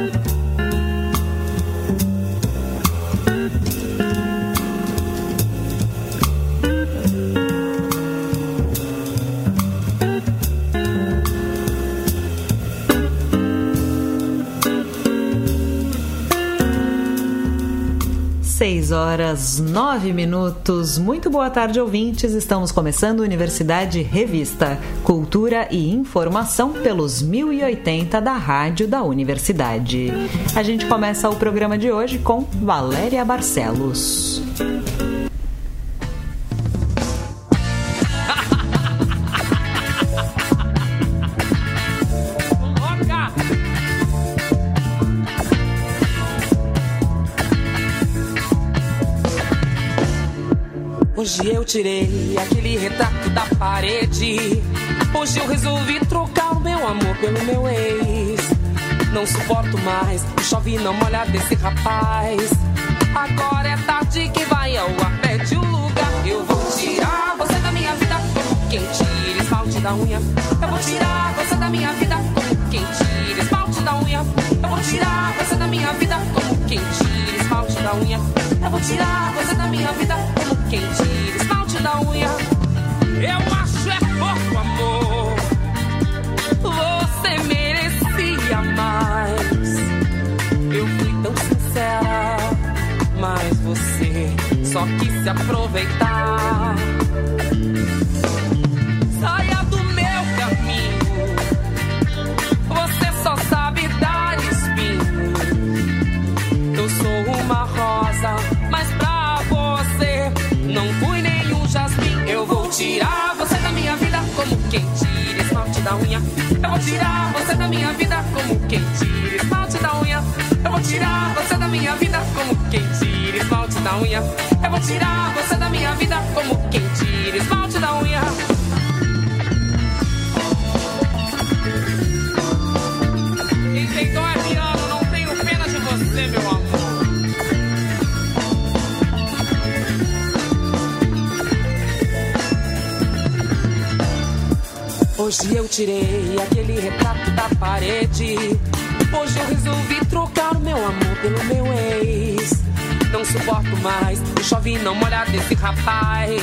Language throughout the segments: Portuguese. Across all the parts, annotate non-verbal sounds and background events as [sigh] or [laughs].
Thank you. Horas 9 minutos. Muito boa tarde, ouvintes. Estamos começando Universidade Revista, Cultura e Informação pelos 1080 da Rádio da Universidade. A gente começa o programa de hoje com Valéria Barcelos. Hoje eu tirei aquele retrato da parede. Hoje eu resolvi trocar o meu amor pelo meu ex. Não suporto mais, chove não molha desse rapaz. Agora é tarde que vai ao ar, pede o lugar. Eu vou tirar você da minha vida quem tira esmalte da unha. Eu vou tirar você da minha vida quem tira esmalte da unha. Eu vou tirar você da minha vida como quem tira esmalte da unha. Eu vou tirar você da minha vida quem tira esmalte da unha. Eu acho é pouco amor. Você merecia mais. Eu fui tão sincera, mas você só quis se aproveitar. Quem tira esmalte da unha. Eu vou tirar você da minha vida como quem tira esmalte da unha. Eu vou tirar você da minha vida como quem tira esmalte da unha. Quem tem dó é piano, não tenho pena de você, meu amor. Hoje eu tirei aquele retrato da parede. Hoje eu resolvi trocar o meu amor pelo meu ex. Não suporto mais, o chove não molha desse rapaz.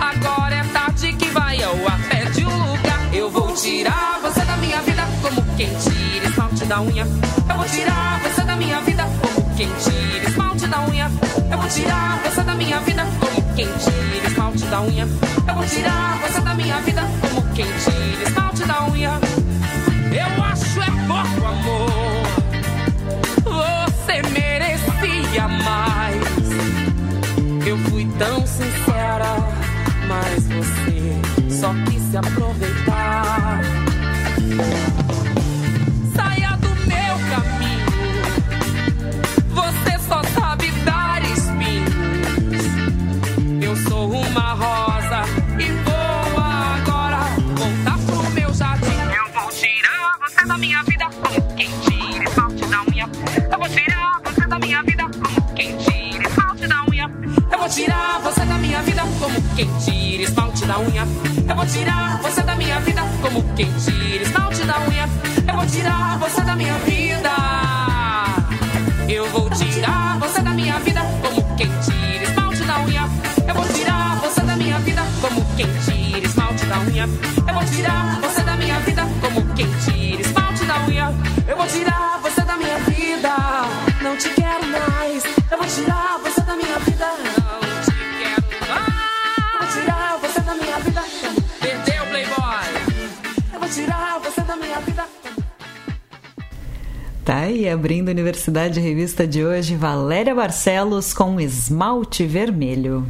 Agora é tarde que vai ao ar, pede o lugar. Eu vou tirar você da minha vida como quem tira esmalte da unha. Eu vou tirar você da minha vida como quem tira esmalte da unha. Eu vou tirar você da minha vida como quem tira esmalte da unha. Eu vou tirar você da minha vida como quem tira esmalte da unha. Eu acho é pouco amor. Você merecia mais. Eu fui tão sincera, mas você só quis se aproveitar. Eu vou tirar você da minha vida como quem tira esmalte da unha. Eu vou tirar você da minha vida. Abrindo Universidade Revista de hoje, Valéria Barcelos com esmalte vermelho.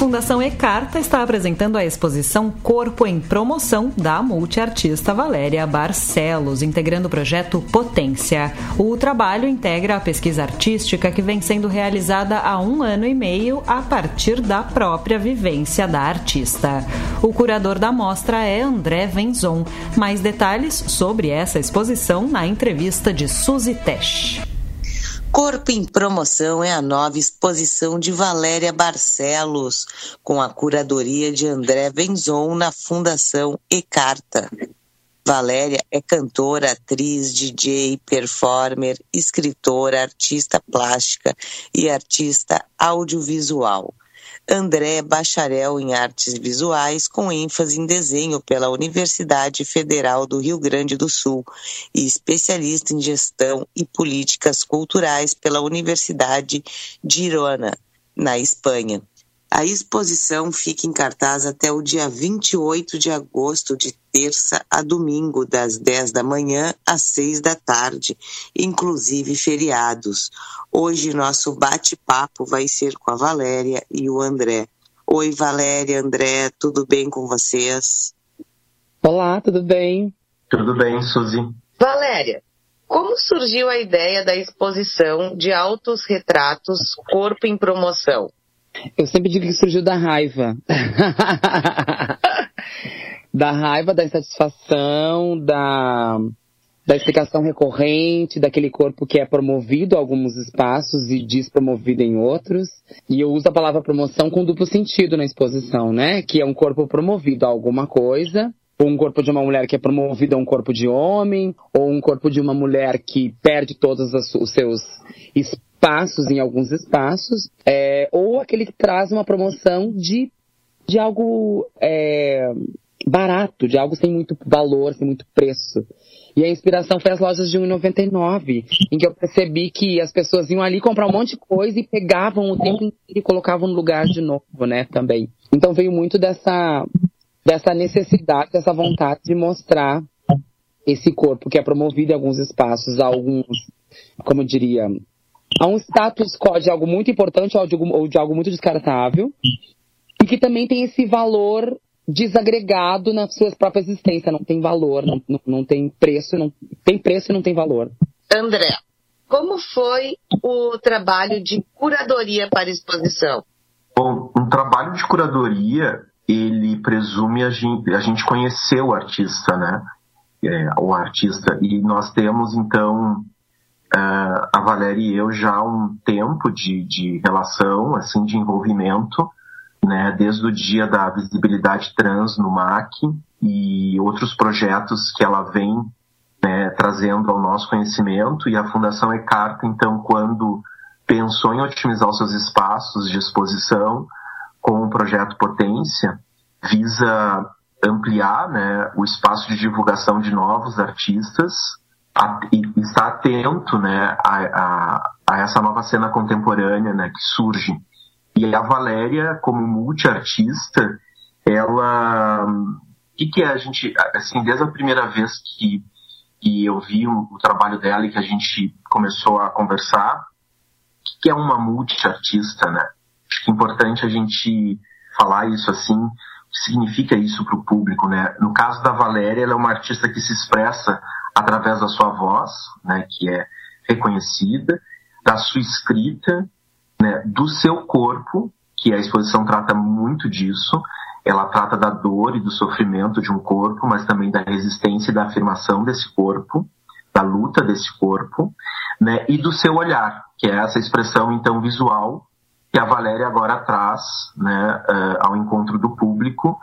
Fundação Ecarta está apresentando a exposição Corpo em Promoção da multiartista Valéria Barcelos, integrando o projeto Potência. O trabalho integra a pesquisa artística que vem sendo realizada há um ano e meio a partir da própria vivência da artista. O curador da mostra é André Venzon. Mais detalhes sobre essa exposição na entrevista de Suzy Tesch. Corpo em Promoção é a nova exposição de Valéria Barcelos, com a curadoria de André Venzon na Fundação Ecarta. Valéria é cantora, atriz, DJ, performer, escritora, artista plástica e artista audiovisual. André é bacharel em artes visuais com ênfase em desenho pela Universidade Federal do Rio Grande do Sul e especialista em gestão e políticas culturais pela Universidade de Girona, na Espanha. A exposição fica em cartaz até o dia 28 de agosto, de terça a domingo, das 10 da manhã às 6 da tarde, inclusive feriados. Hoje nosso bate-papo vai ser com a Valéria e o André. Oi, Valéria, André, tudo bem com vocês? Olá, tudo bem? Tudo bem, Suzy. Valéria, como surgiu a ideia da exposição de autos retratos Corpo em Promoção? Eu sempre digo que surgiu da raiva. [laughs] da raiva, da insatisfação, da, da explicação recorrente, daquele corpo que é promovido a alguns espaços e despromovido em outros. E eu uso a palavra promoção com duplo sentido na exposição, né? Que é um corpo promovido a alguma coisa, ou um corpo de uma mulher que é promovido a um corpo de homem, ou um corpo de uma mulher que perde todos os seus espaços em alguns espaços, é, ou aquele que traz uma promoção de, de algo é, barato, de algo sem muito valor, sem muito preço. E a inspiração foi as lojas de 1,99, em que eu percebi que as pessoas iam ali comprar um monte de coisa e pegavam o tempo inteiro e colocavam no lugar de novo, né, também. Então veio muito dessa, dessa necessidade, dessa vontade de mostrar esse corpo que é promovido em alguns espaços alguns, como eu diria, a um status de algo muito importante ou de, ou de algo muito descartável, e que também tem esse valor desagregado na sua própria existência, não tem valor, não, não, não tem preço, não tem preço e não tem valor. André, como foi o trabalho de curadoria para a exposição? Bom, um trabalho de curadoria, ele presume a gente, a gente conhecer o artista, né? É, o artista. E nós temos, então, uh, a Valéria e eu já há um tempo de, de relação, assim, de envolvimento, né, desde o dia da visibilidade trans no MAC e outros projetos que ela vem né, trazendo ao nosso conhecimento. E a Fundação Ecarta, então, quando pensou em otimizar os seus espaços de exposição com o projeto Potência, visa ampliar né, o espaço de divulgação de novos artistas e estar atento né, a, a, a, essa nova cena contemporânea né, que surge. E a Valéria, como multiartista, ela. O que, que é a gente. Assim, desde a primeira vez que, que eu vi o, o trabalho dela e que a gente começou a conversar, o que, que é uma multiartista, né? Acho que é importante a gente falar isso assim, o que significa isso para o público, né? No caso da Valéria, ela é uma artista que se expressa através da sua voz, né, que é reconhecida, da sua escrita, né, do seu corpo, que a exposição trata muito disso. Ela trata da dor e do sofrimento de um corpo, mas também da resistência e da afirmação desse corpo, da luta desse corpo, né, e do seu olhar, que é essa expressão então visual que a Valéria agora traz né, uh, ao encontro do público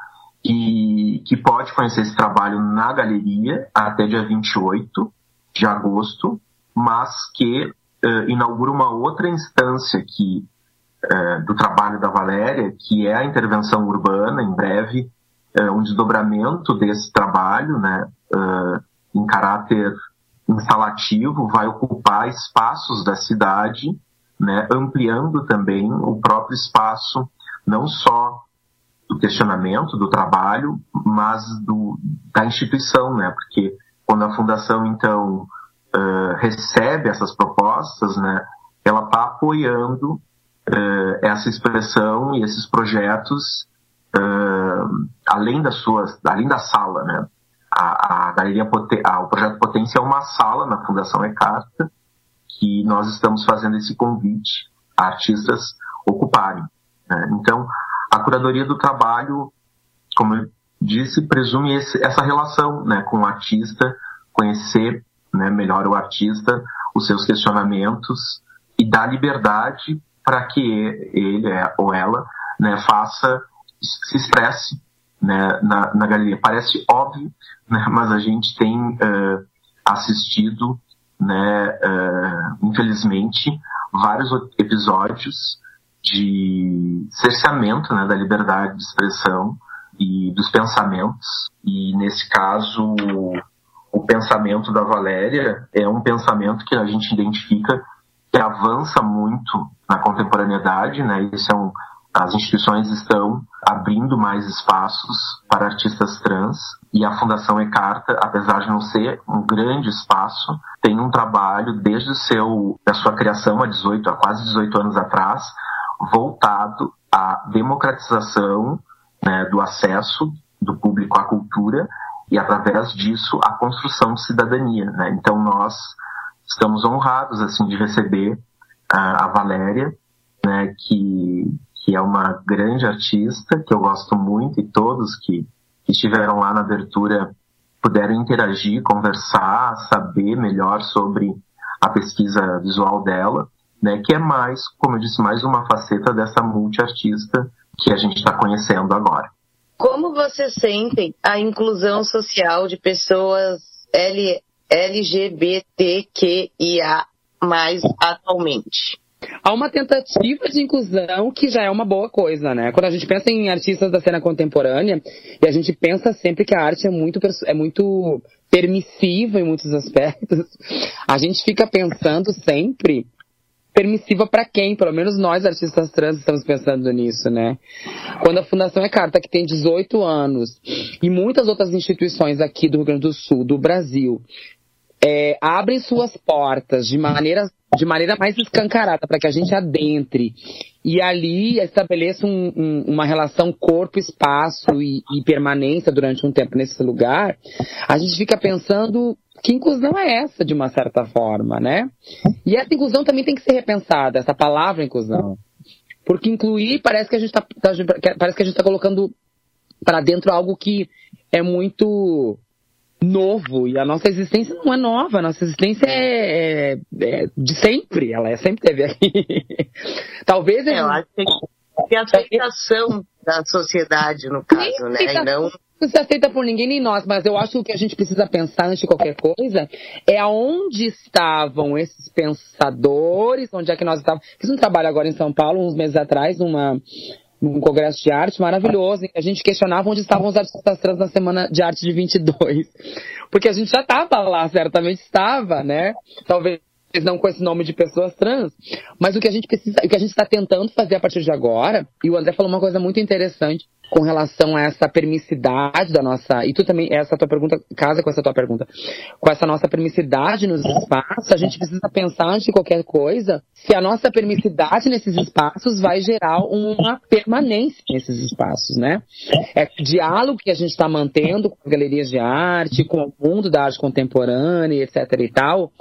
e que pode conhecer esse trabalho na galeria até dia 28 de agosto, mas que uh, inaugura uma outra instância que, uh, do trabalho da Valéria, que é a intervenção urbana, em breve, uh, um desdobramento desse trabalho, né, em caráter instalativo, vai ocupar espaços da cidade, né, ampliando também o próprio espaço, não só do questionamento do trabalho, mas do, da instituição, né? Porque quando a fundação então uh, recebe essas propostas, né, ela está apoiando uh, essa expressão e esses projetos uh, além das suas, além da sala, né? A, a galeria a, o projeto Potência é uma sala na Fundação Ecarta que nós estamos fazendo esse convite a artistas ocuparem. Né? Então a curadoria do trabalho, como eu disse, presume esse, essa relação né, com o artista, conhecer né, melhor o artista, os seus questionamentos e dar liberdade para que ele é, ou ela né, faça, se expresse né, na, na galeria. Parece óbvio, né, mas a gente tem uh, assistido, né, uh, infelizmente, vários episódios de cerceamento né, da liberdade de expressão e dos pensamentos. E nesse caso, o pensamento da Valéria é um pensamento que a gente identifica que avança muito na contemporaneidade, né? Isso é um, as instituições estão abrindo mais espaços para artistas trans e a Fundação Ecarta, apesar de não ser um grande espaço, tem um trabalho desde o seu da sua criação há 18, há quase 18 anos atrás, voltado à democratização né, do acesso do público à cultura e através disso a construção de cidadania. Né? Então nós estamos honrados assim de receber uh, a Valéria, né, que que é uma grande artista que eu gosto muito e todos que, que estiveram lá na abertura puderam interagir, conversar, saber melhor sobre a pesquisa visual dela, né, que é mais, como eu disse, mais uma faceta dessa multiartista que a gente está conhecendo agora. Como você sente a inclusão social de pessoas L, LGBTQIA mais atualmente? Há uma tentativa de inclusão que já é uma boa coisa, né? Quando a gente pensa em artistas da cena contemporânea, e a gente pensa sempre que a arte é muito, é muito permissiva em muitos aspectos, a gente fica pensando sempre permissiva para quem? Pelo menos nós, artistas trans, estamos pensando nisso, né? Quando a Fundação é Carta, que tem 18 anos, e muitas outras instituições aqui do Rio Grande do Sul, do Brasil, é, abrem suas portas de maneira, de maneira mais escancarada para que a gente adentre e ali estabeleça um, um, uma relação corpo-espaço e, e permanência durante um tempo nesse lugar, a gente fica pensando que inclusão é essa, de uma certa forma, né? E essa inclusão também tem que ser repensada, essa palavra inclusão. Porque incluir parece que a gente está tá, parece que a gente está colocando para dentro algo que é muito novo. E a nossa existência não é nova, a nossa existência é, é, é de sempre, ela é, sempre teve aqui. [laughs] Talvez. É, eu acho que a aceitação da sociedade, no caso, né? E não não se aceita por ninguém nem nós, mas eu acho que o que a gente precisa pensar antes de qualquer coisa é aonde estavam esses pensadores, onde é que nós estávamos. Fiz um trabalho agora em São Paulo, uns meses atrás, numa, num congresso de arte maravilhoso, em que a gente questionava onde estavam os artistas trans na Semana de Arte de 22. Porque a gente já estava lá, certamente estava, né? Talvez não com esse nome de pessoas trans, mas o que a gente precisa, o que a gente está tentando fazer a partir de agora, e o André falou uma coisa muito interessante com relação a essa permissividade da nossa, e tu também, essa tua pergunta, casa com essa tua pergunta, com essa nossa permissividade nos espaços, a gente precisa pensar antes de qualquer coisa, se a nossa permissividade nesses espaços vai gerar uma permanência nesses espaços, né? É o diálogo que a gente está mantendo com as galerias de arte, com o mundo da arte contemporânea, etc e tal,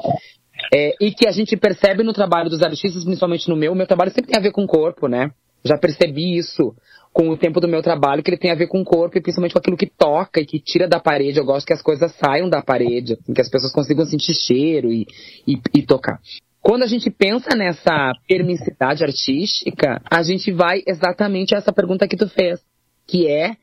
é, e que a gente percebe no trabalho dos artistas, principalmente no meu, o meu trabalho sempre tem a ver com o corpo, né? Já percebi isso com o tempo do meu trabalho, que ele tem a ver com o corpo e principalmente com aquilo que toca e que tira da parede. Eu gosto que as coisas saiam da parede, assim, que as pessoas consigam sentir cheiro e, e, e tocar. Quando a gente pensa nessa permissividade artística, a gente vai exatamente a essa pergunta que tu fez, que é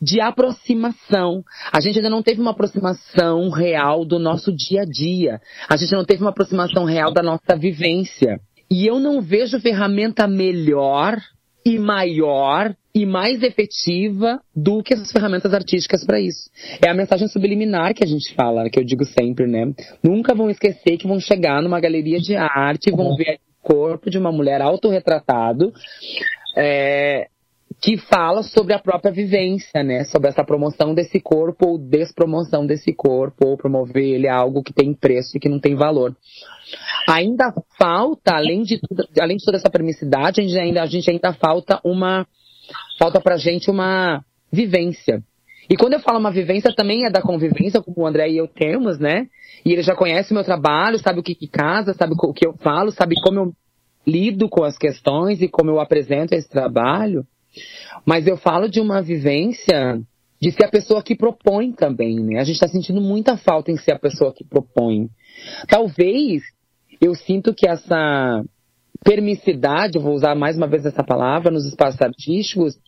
de aproximação. A gente ainda não teve uma aproximação real do nosso dia a dia. A gente não teve uma aproximação real da nossa vivência. E eu não vejo ferramenta melhor e maior e mais efetiva do que as ferramentas artísticas para isso. É a mensagem subliminar que a gente fala, que eu digo sempre, né? Nunca vão esquecer que vão chegar numa galeria de arte e vão ver o corpo de uma mulher autorretratado, é, que fala sobre a própria vivência, né? Sobre essa promoção desse corpo ou despromoção desse corpo, ou promover ele a algo que tem preço e que não tem valor. Ainda falta, além de, tudo, além de toda essa permissividade, a gente ainda, a gente ainda falta uma. Falta pra gente uma vivência. E quando eu falo uma vivência, também é da convivência, como o André e eu temos, né? E ele já conhece o meu trabalho, sabe o que, que casa, sabe o que eu falo, sabe como eu lido com as questões e como eu apresento esse trabalho. Mas eu falo de uma vivência de ser a pessoa que propõe também, né? A gente está sentindo muita falta em ser a pessoa que propõe. Talvez eu sinto que essa permissividade, eu vou usar mais uma vez essa palavra, nos espaços artísticos,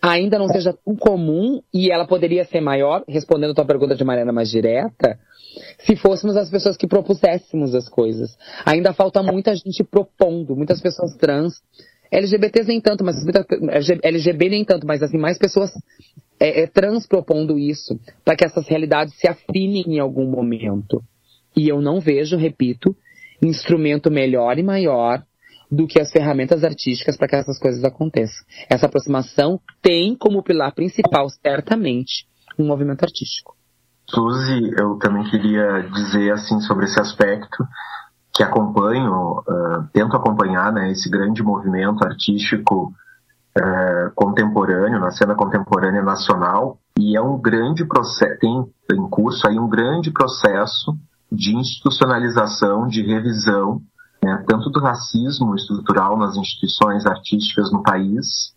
ainda não seja tão comum e ela poderia ser maior, respondendo a tua pergunta de maneira mais direta, se fôssemos as pessoas que propuséssemos as coisas. Ainda falta muita gente propondo, muitas pessoas trans, LGBTs nem tanto, mas LGB nem tanto, mas assim, mais pessoas é, é, trans propondo isso, para que essas realidades se afinem em algum momento. E eu não vejo, repito, instrumento melhor e maior do que as ferramentas artísticas para que essas coisas aconteçam. Essa aproximação tem como pilar principal, certamente, um movimento artístico. Suzy, eu também queria dizer assim sobre esse aspecto que acompanho, uh, tento acompanhar né, esse grande movimento artístico uh, contemporâneo, na cena contemporânea nacional, e é um grande processo, tem em curso aí um grande processo de institucionalização, de revisão, né, tanto do racismo estrutural nas instituições artísticas no país,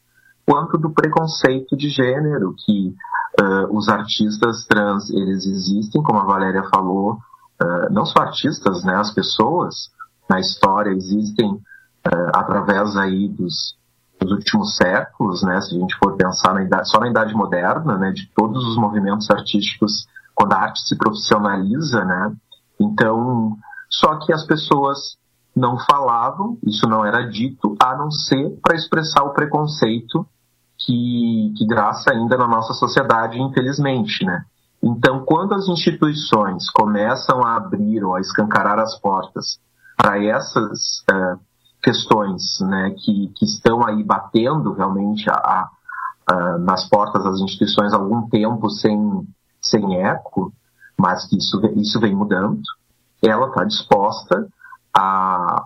quanto do preconceito de gênero, que uh, os artistas trans, eles existem, como a Valéria falou, uh, não só artistas, né, as pessoas na história existem uh, através aí dos, dos, últimos séculos, né, se a gente for pensar na idade, só na Idade Moderna, né, de todos os movimentos artísticos, quando a arte se profissionaliza, né, então, só que as pessoas não falavam, isso não era dito, a não ser para expressar o preconceito que, que graça ainda na nossa sociedade, infelizmente, né? Então, quando as instituições começam a abrir ou a escancarar as portas para essas uh, questões né, que, que estão aí batendo realmente a, a, nas portas das instituições há algum tempo sem, sem eco, mas que isso, isso vem mudando, ela está disposta a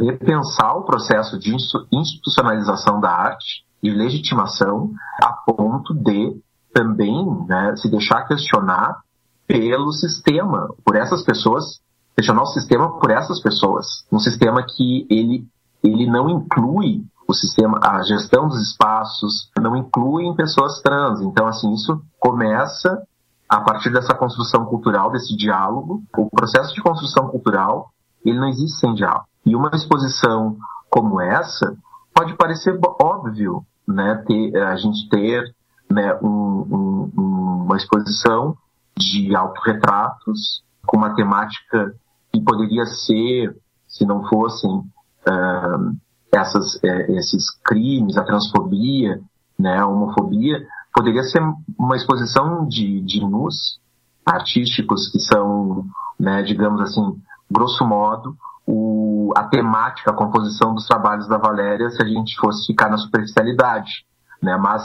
repensar o processo de institucionalização da arte e legitimação a ponto de também né, se deixar questionar pelo sistema, por essas pessoas, questionar o sistema por essas pessoas, um sistema que ele, ele não inclui o sistema, a gestão dos espaços, não inclui pessoas trans. Então, assim, isso começa a partir dessa construção cultural, desse diálogo. O processo de construção cultural, ele não existe sem diálogo. E uma exposição como essa pode parecer óbvio, né, ter, a gente ter né, um, um, uma exposição de autorretratos com uma temática que poderia ser, se não fossem uh, essas, uh, esses crimes, a transfobia, né, a homofobia, poderia ser uma exposição de, de nus artísticos que são, né, digamos assim, grosso modo, o, a temática, a composição dos trabalhos da Valéria se a gente fosse ficar na superficialidade, né? Mas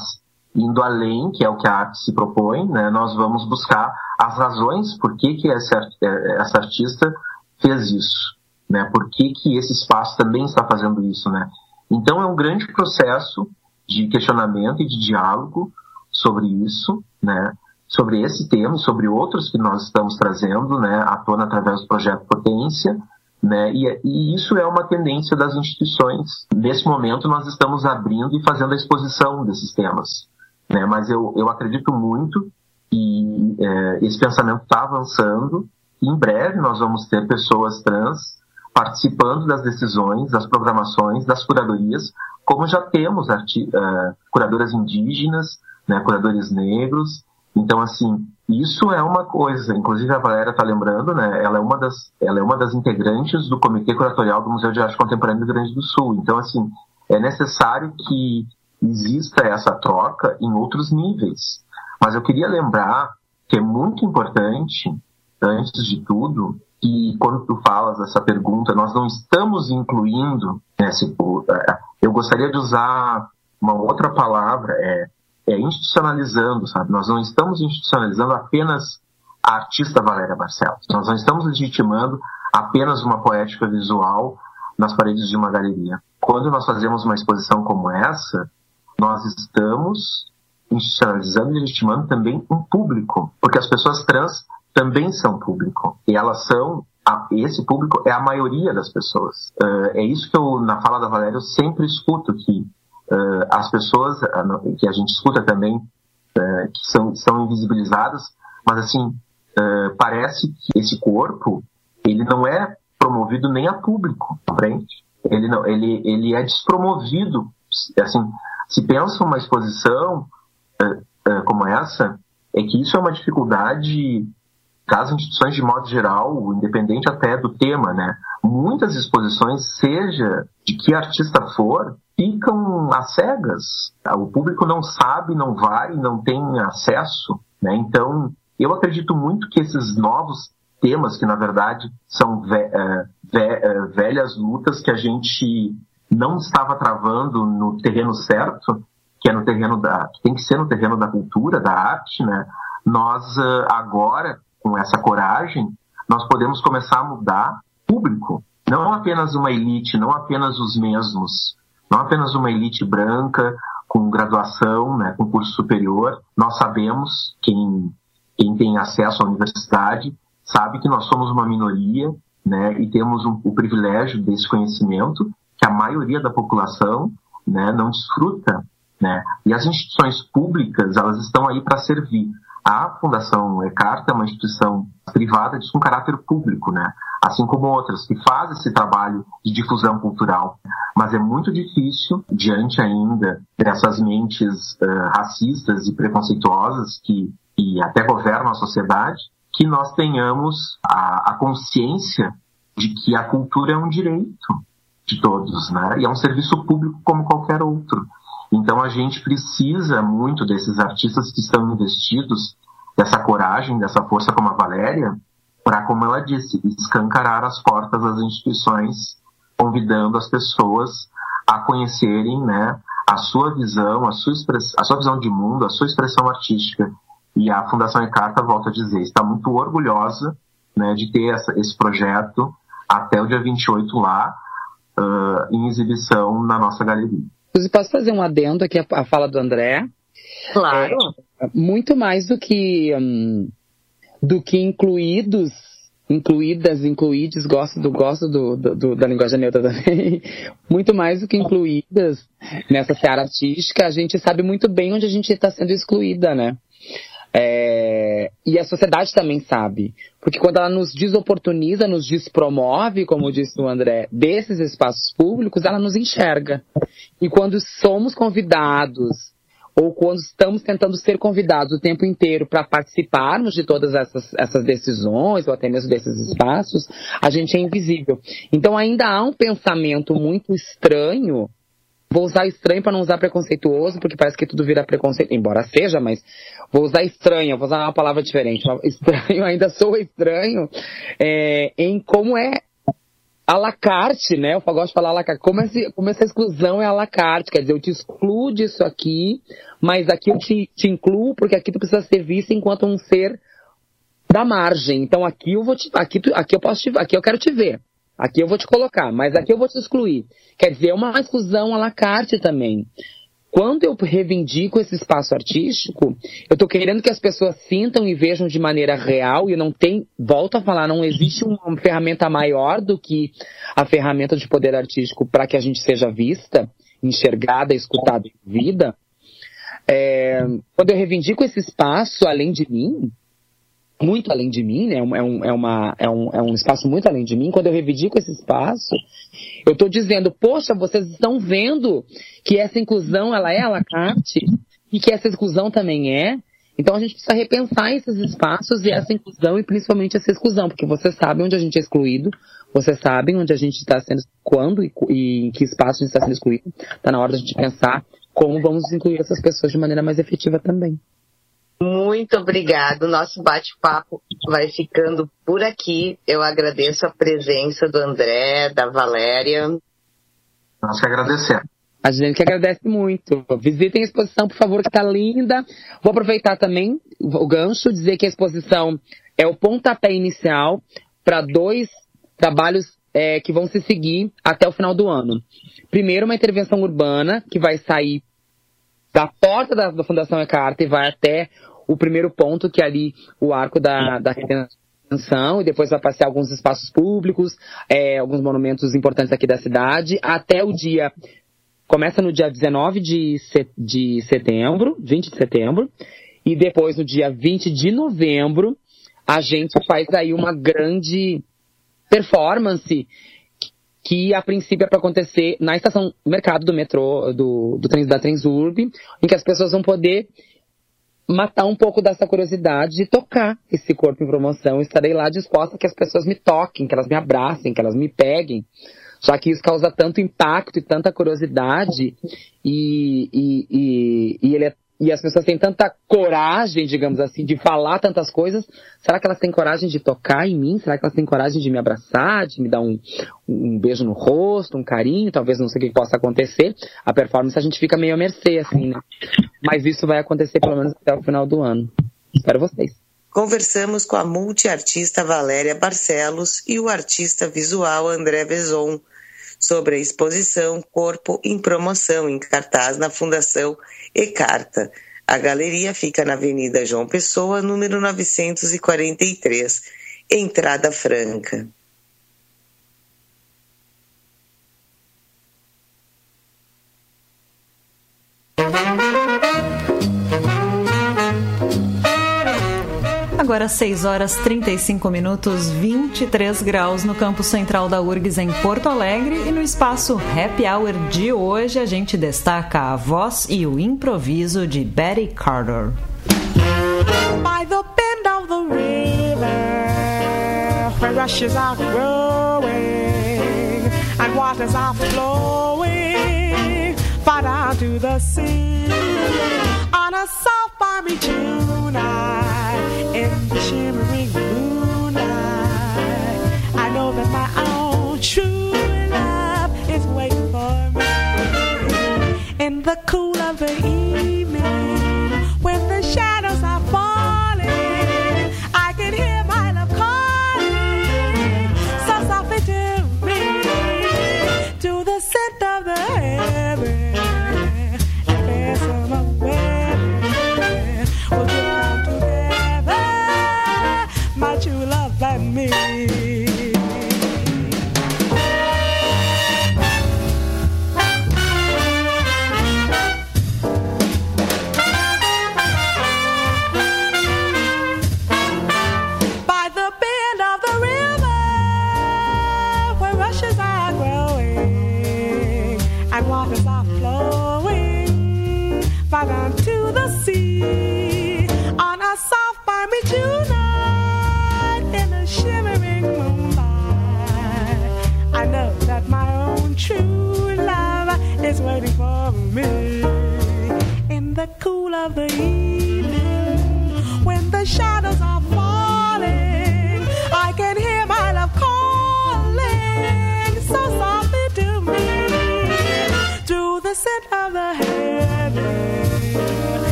indo além, que é o que a arte se propõe, né? Nós vamos buscar as razões por que que essa, é, essa artista fez isso, né? Por que que esse espaço também está fazendo isso, né? Então é um grande processo de questionamento e de diálogo sobre isso, né? Sobre esse tema e sobre outros que nós estamos trazendo, né? À tona através do projeto Potência, né? E, e, isso é uma tendência das instituições. Nesse momento, nós estamos abrindo e fazendo a exposição desses temas. Né? Mas eu, eu acredito muito que é, esse pensamento está avançando. Em breve, nós vamos ter pessoas trans participando das decisões, das programações, das curadorias, como já temos uh, curadoras indígenas, né, curadores negros. Então, assim, isso é uma coisa, inclusive a Valéria está lembrando, né? Ela é uma das, ela é uma das integrantes do Comitê Curatorial do Museu de Arte Contemporânea do Rio Grande do Sul. Então, assim, é necessário que exista essa troca em outros níveis. Mas eu queria lembrar que é muito importante, antes de tudo, que quando tu falas essa pergunta, nós não estamos incluindo, né, se, eu gostaria de usar uma outra palavra, é é, institucionalizando, sabe? Nós não estamos institucionalizando apenas a artista Valéria Barcelos. Nós não estamos legitimando apenas uma poética visual nas paredes de uma galeria. Quando nós fazemos uma exposição como essa, nós estamos institucionalizando e legitimando também um público, porque as pessoas trans também são público. E elas são, esse público é a maioria das pessoas. É isso que eu, na fala da Valéria, eu sempre escuto, que uh, as pessoas uh, que a gente escuta também uh, que são, são invisibilizadas, mas assim parece que esse corpo ele não é promovido nem a público, frente. Ele não, ele ele é despromovido, assim, se pensa uma exposição uh, uh, como essa, é que isso é uma dificuldade das instituições de modo geral, independente até do tema, né? Muitas exposições, seja de que artista for, ficam às cegas. O público não sabe, não vai, não tem acesso, né? Então, eu acredito muito que esses novos temas, que na verdade são ve é, ve é, velhas lutas que a gente não estava travando no terreno certo, que é no terreno da, que tem que ser no terreno da cultura, da arte, né? Nós é, agora, com essa coragem, nós podemos começar a mudar público, não apenas uma elite, não apenas os mesmos, não apenas uma elite branca com graduação, né, com curso superior. Nós sabemos quem quem tem acesso à universidade sabe que nós somos uma minoria, né, e temos um, o privilégio desse conhecimento que a maioria da população, né, não desfruta, né. E as instituições públicas, elas estão aí para servir. A Fundação Ecarta é uma instituição privada com caráter público, né? Assim como outras que fazem esse trabalho de difusão cultural. Mas é muito difícil, diante ainda dessas mentes uh, racistas e preconceituosas que até governam a sociedade, que nós tenhamos a, a consciência de que a cultura é um direito de todos, né? E é um serviço público como qualquer outro. Então a gente precisa muito desses artistas que estão investidos, dessa coragem, dessa força como a Valéria, para, como ela disse, escancarar as portas das instituições, convidando as pessoas a conhecerem, né, a sua visão, a sua, a sua visão de mundo, a sua expressão artística e a Fundação Ecarta, volta a dizer, está muito orgulhosa né, de ter essa, esse projeto até o dia 28 lá, uh, em exibição na nossa galeria. Suzy, posso fazer um adendo aqui à fala do André? Claro. É, muito mais do que, um, do que incluídos incluídas, incluídos, gosto do gosto do, do, da linguagem neutra também. [laughs] Muito mais do que incluídas nessa seara artística, a gente sabe muito bem onde a gente está sendo excluída, né? É, e a sociedade também sabe. Porque quando ela nos desoportuniza, nos despromove, como disse o André, desses espaços públicos, ela nos enxerga. E quando somos convidados, ou quando estamos tentando ser convidados o tempo inteiro para participarmos de todas essas, essas decisões, ou até mesmo desses espaços, a gente é invisível. Então ainda há um pensamento muito estranho Vou usar estranho para não usar preconceituoso, porque parece que tudo vira preconceito, embora seja, mas vou usar estranho, vou usar uma palavra diferente. [laughs] Estranho, ainda sou estranho é, em como é a la carte, né? Eu gosto de falar a la carte. Como, esse, como essa exclusão é a la carte, quer dizer, eu te excluo disso aqui, mas aqui eu te, te incluo porque aqui tu precisa ser visto enquanto um ser da margem. Então aqui eu vou te, aqui, tu, aqui eu posso te, aqui eu quero te ver. Aqui eu vou te colocar, mas aqui eu vou te excluir. Quer dizer, é uma exclusão à la carte também. Quando eu reivindico esse espaço artístico, eu estou querendo que as pessoas sintam e vejam de maneira real, e não tem, volto a falar, não existe uma ferramenta maior do que a ferramenta de poder artístico para que a gente seja vista, enxergada, escutada e vida. É, quando eu reivindico esse espaço além de mim, muito além de mim, né? É, um, é, uma, é, um, é um espaço muito além de mim. Quando eu reivindico esse espaço, eu estou dizendo, poxa, vocês estão vendo que essa inclusão ela é à la carte e que essa exclusão também é. Então a gente precisa repensar esses espaços e essa inclusão e principalmente essa exclusão, porque vocês sabem onde a gente é excluído, vocês sabem onde a gente está sendo, quando e, e em que espaço a gente está sendo excluído. Está na hora da gente pensar como vamos incluir essas pessoas de maneira mais efetiva também. Muito obrigado. Nosso bate-papo vai ficando por aqui. Eu agradeço a presença do André, da Valéria. Nós que agradecemos. A gente que agradece muito. Visitem a exposição, por favor, que está linda. Vou aproveitar também o gancho, dizer que a exposição é o pontapé inicial para dois trabalhos é, que vão se seguir até o final do ano. Primeiro, uma intervenção urbana, que vai sair da porta da, da Fundação Ecarta e vai até o primeiro ponto, que é ali o arco da, da retenção, e depois vai passear alguns espaços públicos, é, alguns monumentos importantes aqui da cidade, até o dia. Começa no dia 19 de, de setembro, 20 de setembro, e depois no dia 20 de novembro, a gente faz aí uma grande performance que a princípio é para acontecer na estação mercado do metrô, do, do trem da Transurb, em que as pessoas vão poder matar um pouco dessa curiosidade de tocar esse corpo em promoção. Estarei lá disposta que as pessoas me toquem, que elas me abracem, que elas me peguem. Já que isso causa tanto impacto e tanta curiosidade, e, e, e, e ele é e as pessoas têm tanta coragem, digamos assim, de falar tantas coisas, será que elas têm coragem de tocar em mim? Será que elas têm coragem de me abraçar, de me dar um, um beijo no rosto, um carinho? Talvez não sei o que possa acontecer. A performance a gente fica meio à mercê, assim, né? Mas isso vai acontecer pelo menos até o final do ano. Espero vocês. Conversamos com a multiartista Valéria Barcelos e o artista visual André Vezon sobre a exposição Corpo em Promoção, em cartaz na Fundação e carta. A galeria fica na Avenida João Pessoa, número 943, entrada franca. Agora 6 horas 35 minutos, 23 graus no campo central da URGS em Porto Alegre e no espaço Happy Hour de hoje a gente destaca a voz e o improviso de Betty Carter. By the bend of the river where rushes are growing and waters are flowing far down to the sea on a tonight in the shimmering moonlight. I know that my own true love is waiting for me in the cool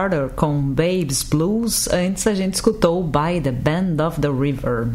Carter com Babes Blues. Antes a gente escutou By the Band of the River.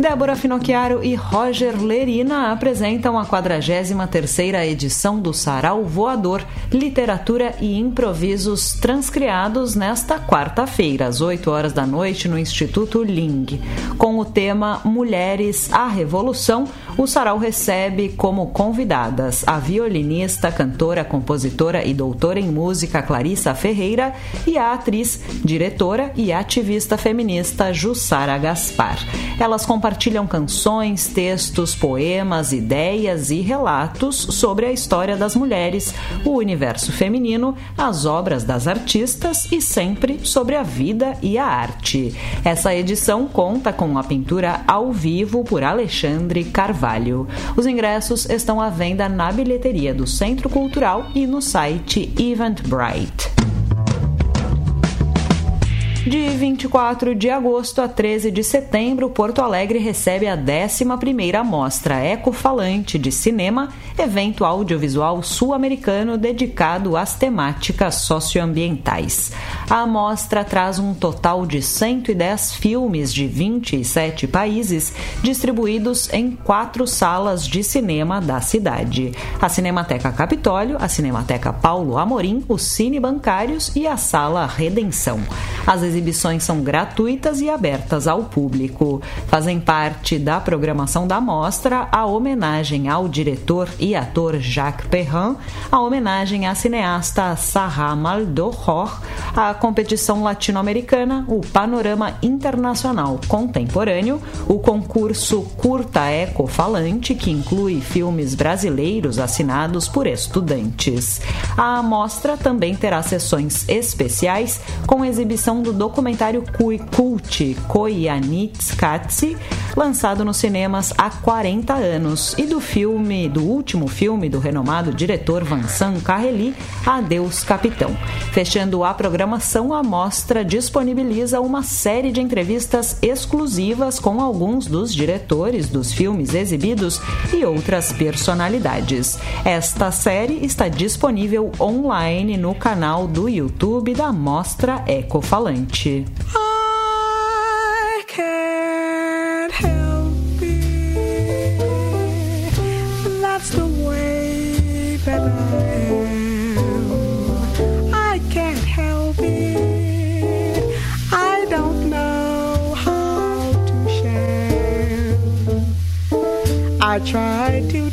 Débora Finocchiaro e Roger Lerina apresentam a 43ª edição do Sarau Voador, Literatura e Improvisos transcriados nesta quarta-feira, às 8 horas da noite, no Instituto Ling. Com o tema Mulheres, a Revolução, o Sarau recebe como convidadas a violinista, cantora, compositora e doutora em música Clarissa Ferreira e a atriz, diretora e ativista feminista Jussara Gaspar. Elas compartilham compartilham canções, textos, poemas, ideias e relatos sobre a história das mulheres, o universo feminino, as obras das artistas e sempre sobre a vida e a arte. Essa edição conta com a pintura ao vivo por Alexandre Carvalho. Os ingressos estão à venda na bilheteria do Centro Cultural e no site Eventbrite. De 24 de agosto a 13 de setembro, Porto Alegre recebe a 11ª Mostra Ecofalante de Cinema, evento audiovisual sul-americano dedicado às temáticas socioambientais. A mostra traz um total de 110 filmes de 27 países, distribuídos em quatro salas de cinema da cidade: a Cinemateca Capitólio, a Cinemateca Paulo Amorim, os Cine Bancários e a Sala Redenção. As exibições são gratuitas e abertas ao público. Fazem parte da programação da mostra a homenagem ao diretor e ator Jacques Perrin, a homenagem à cineasta Sarah Maldoror, a competição latino-americana, o panorama internacional contemporâneo, o concurso Curta Eco Falante, que inclui filmes brasileiros assinados por estudantes. A mostra também terá sessões especiais com exibição do documentário cult Koyanitskatsi, lançado nos cinemas há 40 anos, e do filme, do último filme do renomado diretor Vincent Carrelli, Adeus Capitão. Fechando a programação, a mostra disponibiliza uma série de entrevistas exclusivas com alguns dos diretores dos filmes exibidos e outras personalidades. Esta série está disponível online no canal do YouTube da Mostra Ecofalante. Noite. I can't help it. That's the way that I am. I can't help it. I don't know how to share. I try to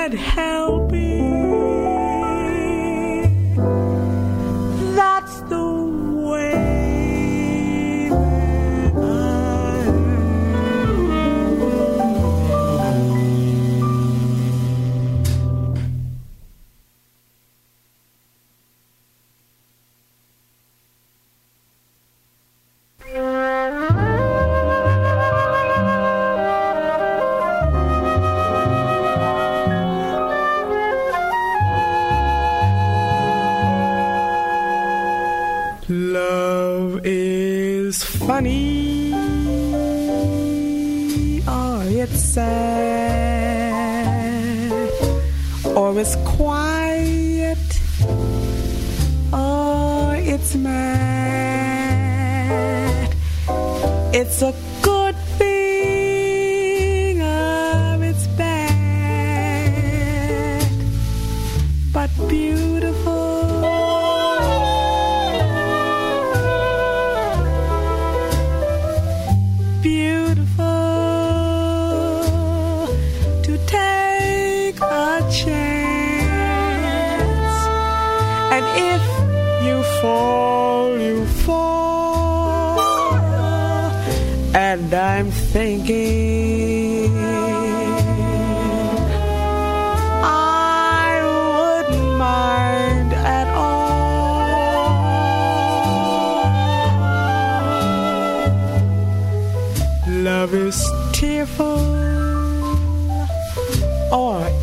bad hell.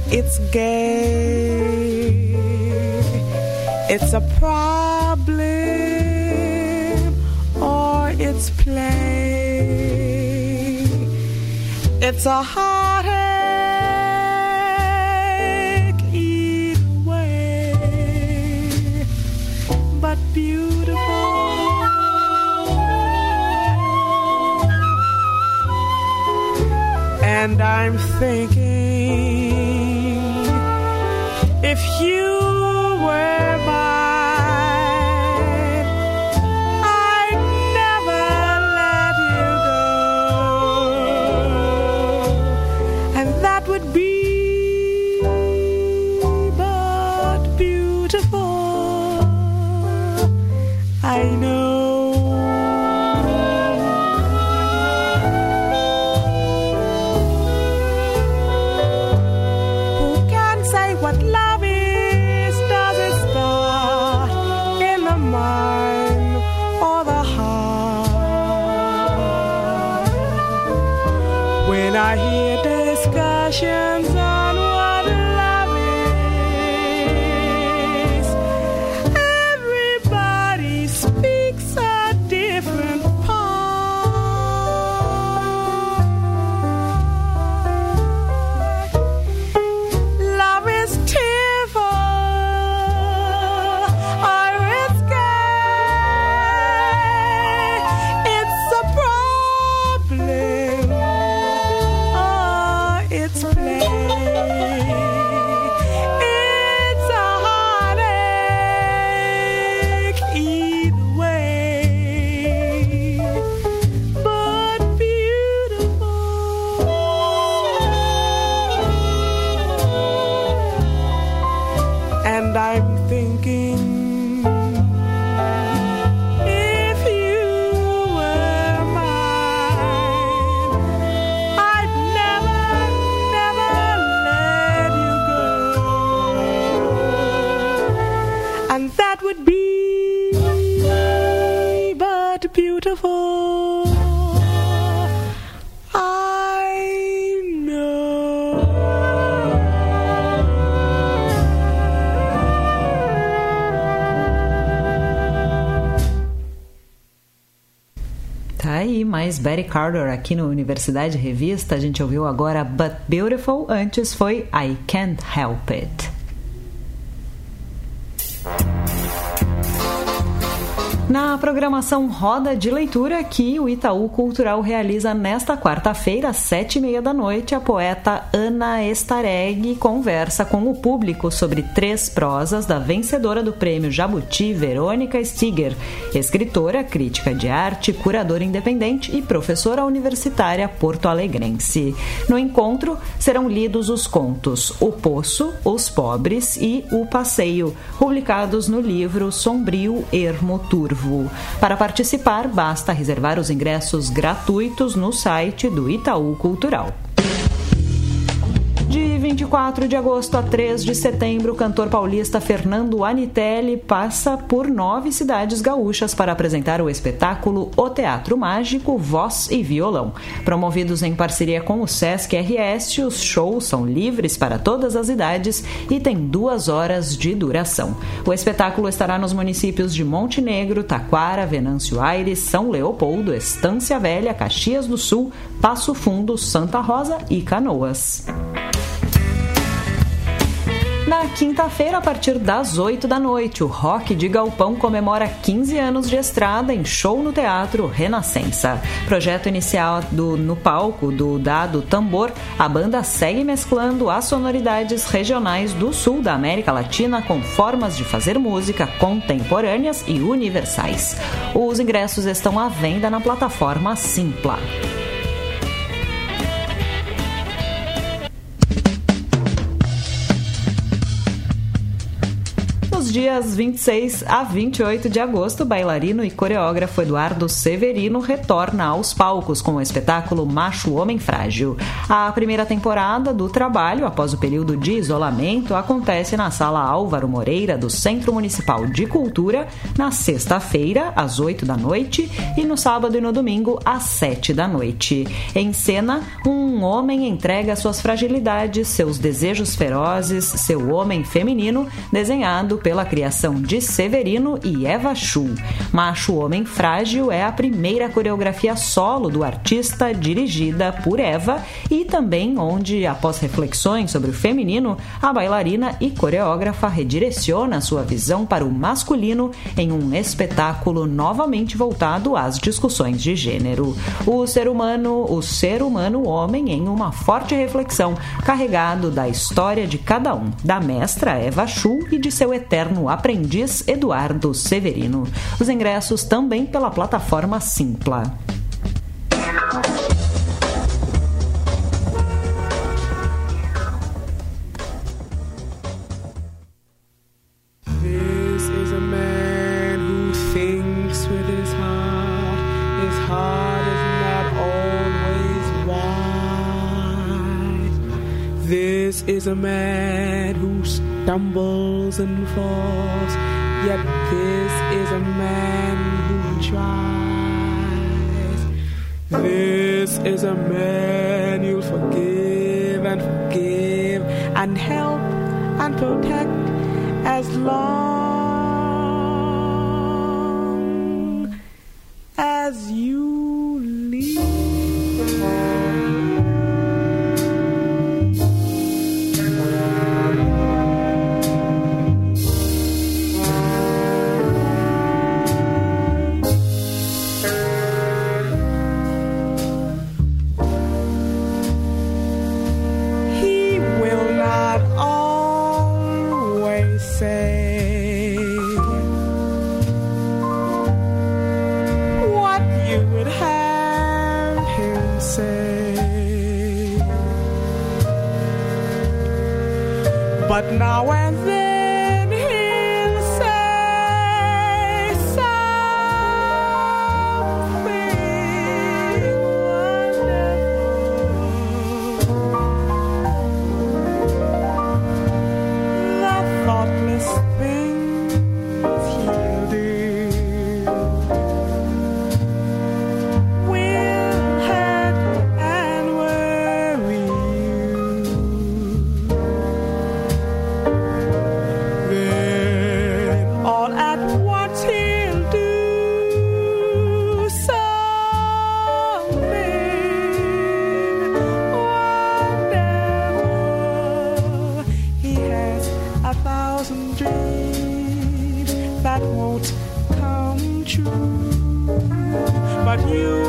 It's gay. It's a problem or it's play. It's a heartache either way, but beautiful. And I'm thinking Barry Betty Carter, aqui no Universidade Revista. A gente ouviu agora But Beautiful, antes foi I Can't Help It. Na programação Roda de Leitura, que o Itaú Cultural realiza nesta quarta-feira, às sete e meia da noite, a poeta Ana Estareg conversa com o público sobre três prosas da vencedora do prêmio Jabuti, Verônica Stiger, escritora, crítica de arte, curadora independente e professora universitária porto-alegrense. No encontro, serão lidos os contos O Poço, Os Pobres e O Passeio, publicados no livro Sombrio Ermo Turvo. Para participar, basta reservar os ingressos gratuitos no site do Itaú Cultural. De 24 de agosto a 3 de setembro, o cantor paulista Fernando Anitelli passa por nove cidades gaúchas para apresentar o espetáculo O Teatro Mágico, Voz e Violão. Promovidos em parceria com o Sesc RS, os shows são livres para todas as idades e têm duas horas de duração. O espetáculo estará nos municípios de Montenegro, Taquara, Venâncio Aires, São Leopoldo, Estância Velha, Caxias do Sul, Passo Fundo, Santa Rosa e Canoas. Na quinta-feira, a partir das 8 da noite, o Rock de Galpão comemora 15 anos de estrada em show no Teatro Renascença. Projeto inicial do, no palco do Dado Tambor, a banda segue mesclando as sonoridades regionais do sul da América Latina com formas de fazer música contemporâneas e universais. Os ingressos estão à venda na plataforma Simpla. Dias 26 a 28 de agosto, bailarino e coreógrafo Eduardo Severino retorna aos palcos com o espetáculo Macho Homem Frágil. A primeira temporada do trabalho, após o período de isolamento, acontece na Sala Álvaro Moreira do Centro Municipal de Cultura, na sexta-feira, às 8 da noite, e no sábado e no domingo, às 7 da noite. Em cena, um homem entrega suas fragilidades, seus desejos ferozes, seu homem feminino, desenhado pela criação de Severino e Eva Chu. Macho Homem Frágil é a primeira coreografia solo do artista dirigida por Eva e também onde, após reflexões sobre o feminino, a bailarina e coreógrafa redireciona sua visão para o masculino em um espetáculo novamente voltado às discussões de gênero. O ser humano, o ser humano homem em uma forte reflexão, carregado da história de cada um, da mestra Eva Chu e de seu eterno no aprendiz Eduardo Severino. Os ingressos também pela plataforma Simpla. Is a man stumbles and falls. Yet this is a man who tries. This is a man you'll forgive and forgive and help and protect as long as you But you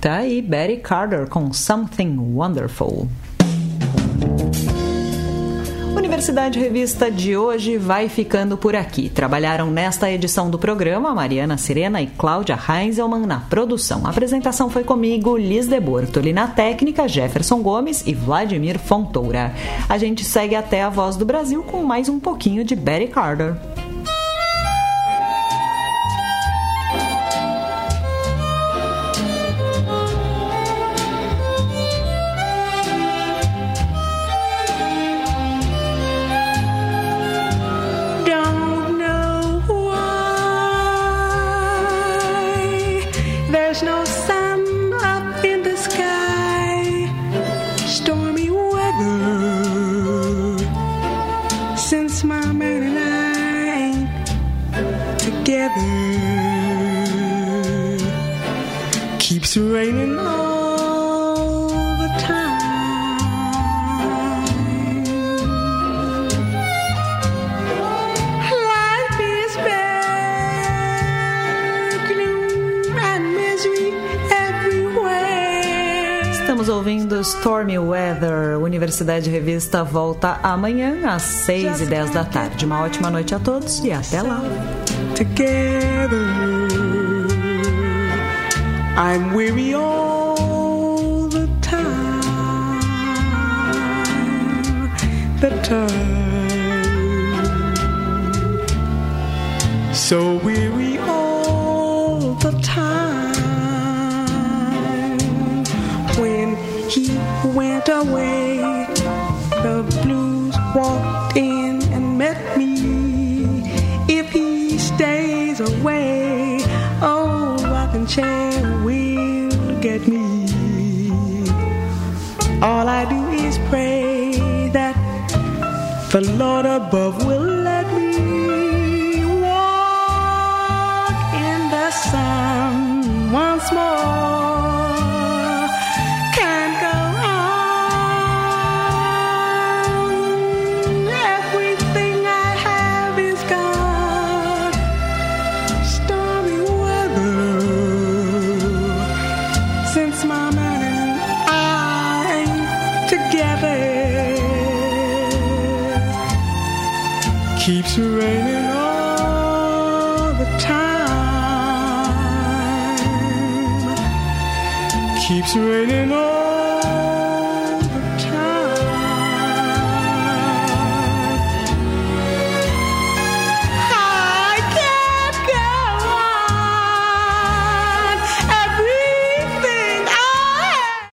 Tá aí Betty Carter com Something Wonderful. Universidade Revista de hoje vai ficando por aqui. Trabalharam nesta edição do programa Mariana Sirena e Cláudia Heinzelmann na produção. A apresentação foi comigo, Liz de Bortoli, na técnica, Jefferson Gomes e Vladimir Fontoura. A gente segue até a Voz do Brasil com mais um pouquinho de Betty Carter. Universidade Revista volta amanhã às 6 e 10 da tarde. Uma ótima noite a todos e até lá. Together, I'm weary all. The time, so weary all the time. When he went away, the blues walked in and met me. If he stays away, oh, rocking chair will get me. All I do is pray that the Lord above will